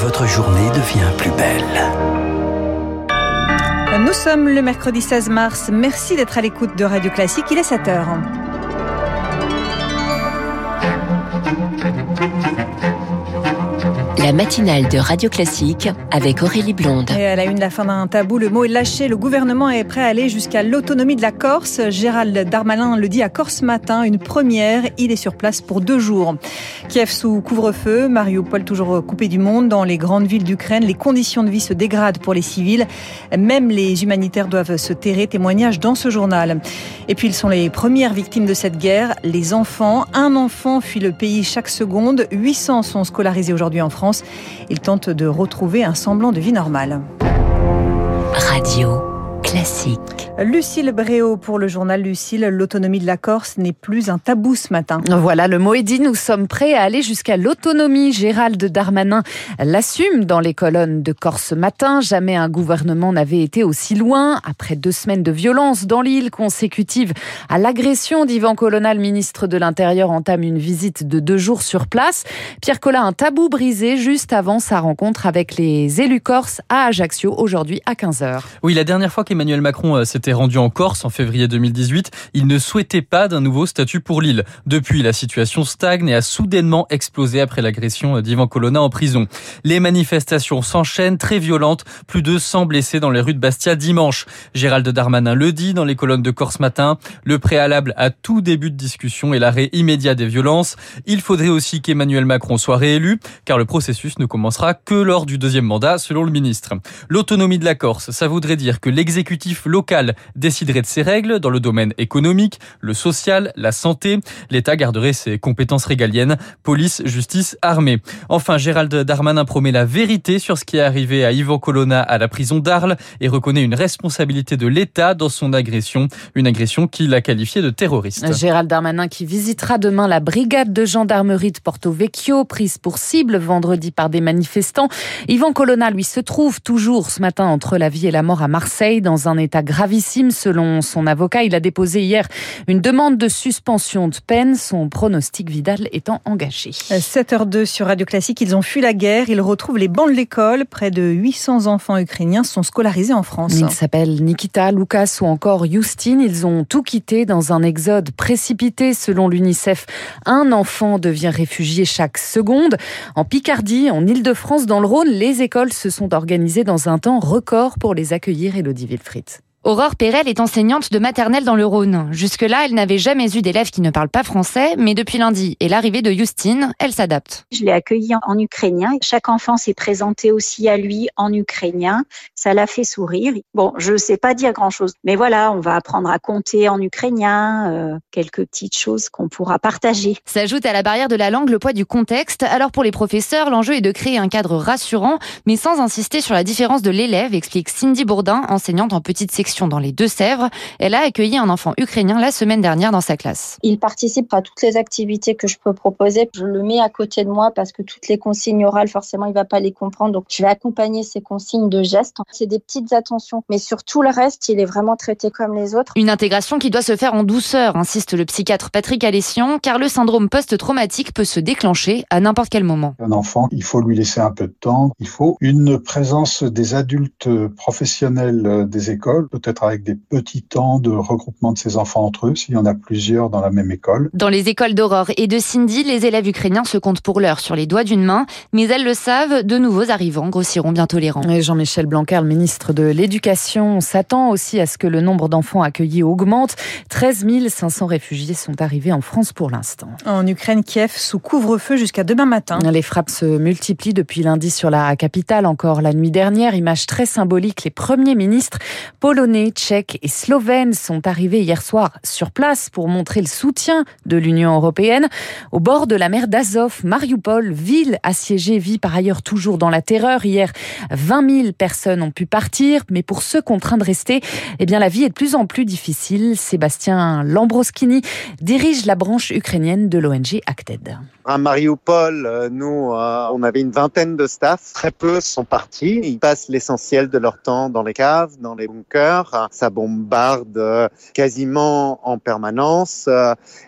votre journée devient plus belle. Nous sommes le mercredi 16 mars. Merci d'être à l'écoute de Radio Classique. Il est 7 heures. La matinale de Radio Classique avec Aurélie Blonde. Et à la une, la fin d'un tabou, le mot est lâché. Le gouvernement est prêt à aller jusqu'à l'autonomie de la Corse. Gérald Darmanin le dit à Corse Matin, une première. Il est sur place pour deux jours. Kiev sous couvre-feu, Mariupol toujours coupé du monde. Dans les grandes villes d'Ukraine, les conditions de vie se dégradent pour les civils. Même les humanitaires doivent se terrer. Témoignage dans ce journal. Et puis, ils sont les premières victimes de cette guerre, les enfants. Un enfant fuit le pays chaque seconde. 800 sont scolarisés aujourd'hui en France. Il tente de retrouver un semblant de vie normale. Radio classique. Lucille Bréau pour le journal Lucille. L'autonomie de la Corse n'est plus un tabou ce matin. Voilà, le mot est dit. Nous sommes prêts à aller jusqu'à l'autonomie. Gérald Darmanin l'assume dans les colonnes de Corse Matin. Jamais un gouvernement n'avait été aussi loin. Après deux semaines de violence dans l'île consécutive à l'agression d'Ivan Colonna, le ministre de l'Intérieur entame une visite de deux jours sur place. Pierre Collat, un tabou brisé juste avant sa rencontre avec les élus corses à Ajaccio aujourd'hui à 15h. Oui, la dernière fois qu'Emmanuel Macron euh, s'était rendu en Corse en février 2018, il ne souhaitait pas d'un nouveau statut pour l'île. Depuis, la situation stagne et a soudainement explosé après l'agression d'Ivan Colonna en prison. Les manifestations s'enchaînent, très violentes, plus de 100 blessés dans les rues de Bastia dimanche. Gérald Darmanin le dit dans les colonnes de Corse Matin, le préalable à tout début de discussion est l'arrêt immédiat des violences. Il faudrait aussi qu'Emmanuel Macron soit réélu, car le processus ne commencera que lors du deuxième mandat, selon le ministre. L'autonomie de la Corse, ça voudrait dire que l'exécutif local déciderait de ses règles dans le domaine économique, le social, la santé. L'État garderait ses compétences régaliennes, police, justice, armée. Enfin, Gérald Darmanin promet la vérité sur ce qui est arrivé à Yvan Colonna à la prison d'Arles et reconnaît une responsabilité de l'État dans son agression, une agression qu'il a qualifiée de terroriste. Gérald Darmanin qui visitera demain la brigade de gendarmerie de Porto Vecchio, prise pour cible vendredi par des manifestants. Yvan Colonna, lui, se trouve toujours ce matin entre la vie et la mort à Marseille, dans un état gravissime selon son avocat. Il a déposé hier une demande de suspension de peine, son pronostic Vidal étant engagé. 7h02 sur Radio Classique, ils ont fui la guerre, ils retrouvent les bancs de l'école. Près de 800 enfants ukrainiens sont scolarisés en France. Ils s'appellent Nikita, Lucas ou encore Justine. Ils ont tout quitté dans un exode précipité selon l'UNICEF. Un enfant devient réfugié chaque seconde. En Picardie, en Ile-de-France, dans le Rhône, les écoles se sont organisées dans un temps record pour les accueillir, Elodie Wilfried. Aurore Perel est enseignante de maternelle dans le Rhône. Jusque-là, elle n'avait jamais eu d'élèves qui ne parlent pas français, mais depuis lundi et l'arrivée de Justine, elle s'adapte. Je l'ai accueilli en ukrainien. Chaque enfant s'est présenté aussi à lui en ukrainien. Ça l'a fait sourire. Bon, je ne sais pas dire grand-chose, mais voilà, on va apprendre à compter en ukrainien, euh, quelques petites choses qu'on pourra partager. S'ajoute à la barrière de la langue le poids du contexte. Alors pour les professeurs, l'enjeu est de créer un cadre rassurant, mais sans insister sur la différence de l'élève, explique Cindy Bourdin, enseignante en petite section dans les Deux-Sèvres. Elle a accueilli un enfant ukrainien la semaine dernière dans sa classe. Il participe à toutes les activités que je peux proposer. Je le mets à côté de moi parce que toutes les consignes orales, forcément, il va pas les comprendre. Donc, je vais accompagner ces consignes de gestes. C'est des petites attentions. Mais sur tout le reste, il est vraiment traité comme les autres. Une intégration qui doit se faire en douceur, insiste le psychiatre Patrick Alessian, car le syndrome post-traumatique peut se déclencher à n'importe quel moment. Un enfant, il faut lui laisser un peu de temps. Il faut une présence des adultes professionnels des écoles, peut-être avec des petits temps de regroupement de ces enfants entre eux, s'il y en a plusieurs dans la même école. Dans les écoles d'Aurore et de Cindy, les élèves ukrainiens se comptent pour l'heure sur les doigts d'une main, mais elles le savent, de nouveaux arrivants grossiront bientôt les rangs. Jean-Michel Blanquer, le ministre de l'Éducation, s'attend aussi à ce que le nombre d'enfants accueillis augmente. 13 500 réfugiés sont arrivés en France pour l'instant. En Ukraine, Kiev sous couvre-feu jusqu'à demain matin. Les frappes se multiplient depuis lundi sur la capitale, encore la nuit dernière. Image très symbolique, les premiers ministres polonais, tchèques et slovènes sont arrivés hier soir sur place pour montrer le soutien de l'Union européenne. Au bord de la mer d'Azov, Mariupol, ville assiégée, vit par ailleurs toujours dans la terreur. Hier, 20 000 personnes ont pu partir, mais pour ceux contraints de rester, eh bien, la vie est de plus en plus difficile. Sébastien Lambroskini dirige la branche ukrainienne de l'ONG Acted. À Mariupol, nous, on avait une vingtaine de staff. Très peu sont partis. Ils passent l'essentiel de leur temps dans les caves, dans les bunkers. Heure. Ça bombarde quasiment en permanence.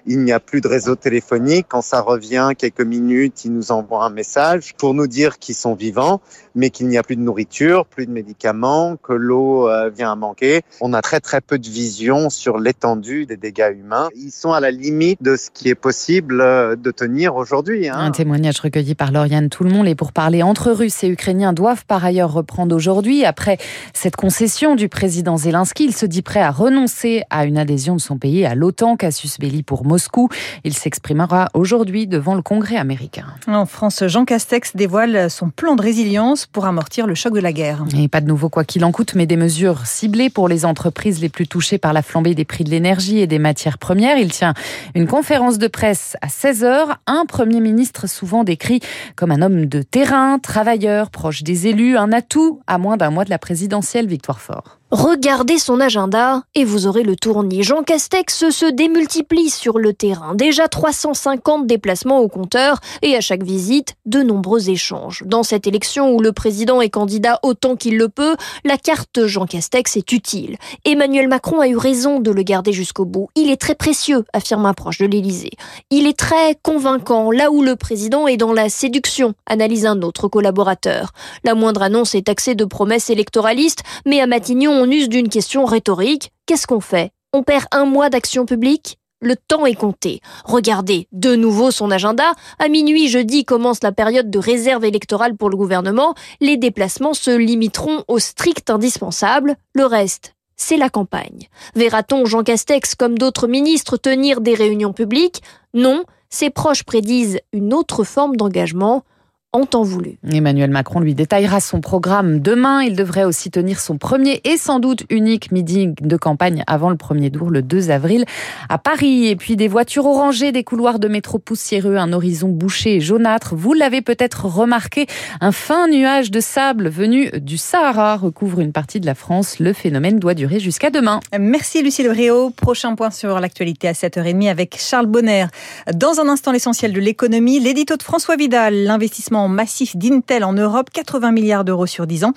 Il n'y a plus de réseau téléphonique. Quand ça revient quelques minutes, ils nous envoient un message pour nous dire qu'ils sont vivants, mais qu'il n'y a plus de nourriture, plus de médicaments, que l'eau euh, vient à manquer. On a très très peu de vision sur l'étendue des dégâts humains. Ils sont à la limite de ce qui est possible euh, de tenir aujourd'hui. Hein. Un témoignage recueilli par Lauriane Tout-le-Monde. Et pour parler entre Russes et Ukrainiens doivent par ailleurs reprendre aujourd'hui. Après cette concession du président Zelensky, il se dit prêt à renoncer à une adhésion de son pays à l'OTAN, Casus Belli pour Moscou. Il s'exprimera aujourd'hui devant le Congrès américain. En France, Jean Castex dévoile son plan de résilience pour amortir le choc de la guerre. Et pas de nouveau quoi qu'il en coûte, mais des mesures ciblées pour les entreprises les plus touchées par la flambée des prix de l'énergie et des matières premières. Il tient une conférence de presse à 16h. Un Premier ministre souvent décrit comme un homme de terrain, travailleur, proche des élus, un atout à moins d'un mois de la présidentielle, Victoire Fort. Regardez son agenda et vous aurez le tournis. Jean Castex se démultiplie sur le terrain. Déjà 350 déplacements au compteur et à chaque visite, de nombreux échanges. Dans cette élection où le président est candidat autant qu'il le peut, la carte Jean Castex est utile. Emmanuel Macron a eu raison de le garder jusqu'au bout. Il est très précieux, affirme un proche de l'Élysée. Il est très convaincant, là où le président est dans la séduction, analyse un autre collaborateur. La moindre annonce est taxée de promesses électoralistes, mais à Matignon, on use d'une question rhétorique. Qu'est-ce qu'on fait? On perd un mois d'action publique? Le temps est compté. Regardez de nouveau son agenda. À minuit jeudi commence la période de réserve électorale pour le gouvernement. Les déplacements se limiteront au strict indispensable. Le reste, c'est la campagne. Verra-t-on Jean Castex comme d'autres ministres tenir des réunions publiques? Non, ses proches prédisent une autre forme d'engagement en temps voulu. Emmanuel Macron lui détaillera son programme demain. Il devrait aussi tenir son premier et sans doute unique meeting de campagne avant le premier tour le 2 avril à Paris. Et puis des voitures orangées, des couloirs de métro poussiéreux, un horizon bouché et jaunâtre. Vous l'avez peut-être remarqué, un fin nuage de sable venu du Sahara recouvre une partie de la France. Le phénomène doit durer jusqu'à demain. Merci Lucille Réau. Prochain point sur l'actualité à 7h30 avec Charles Bonner. Dans un instant, l'essentiel de l'économie, l'édito de François Vidal, l'investissement massif d'Intel en Europe, 80 milliards d'euros sur 10 ans.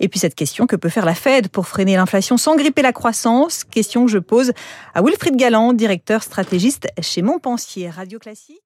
Et puis cette question, que peut faire la Fed pour freiner l'inflation sans gripper la croissance? Question que je pose à Wilfried Galland, directeur stratégiste chez Montpensier Radio Classique.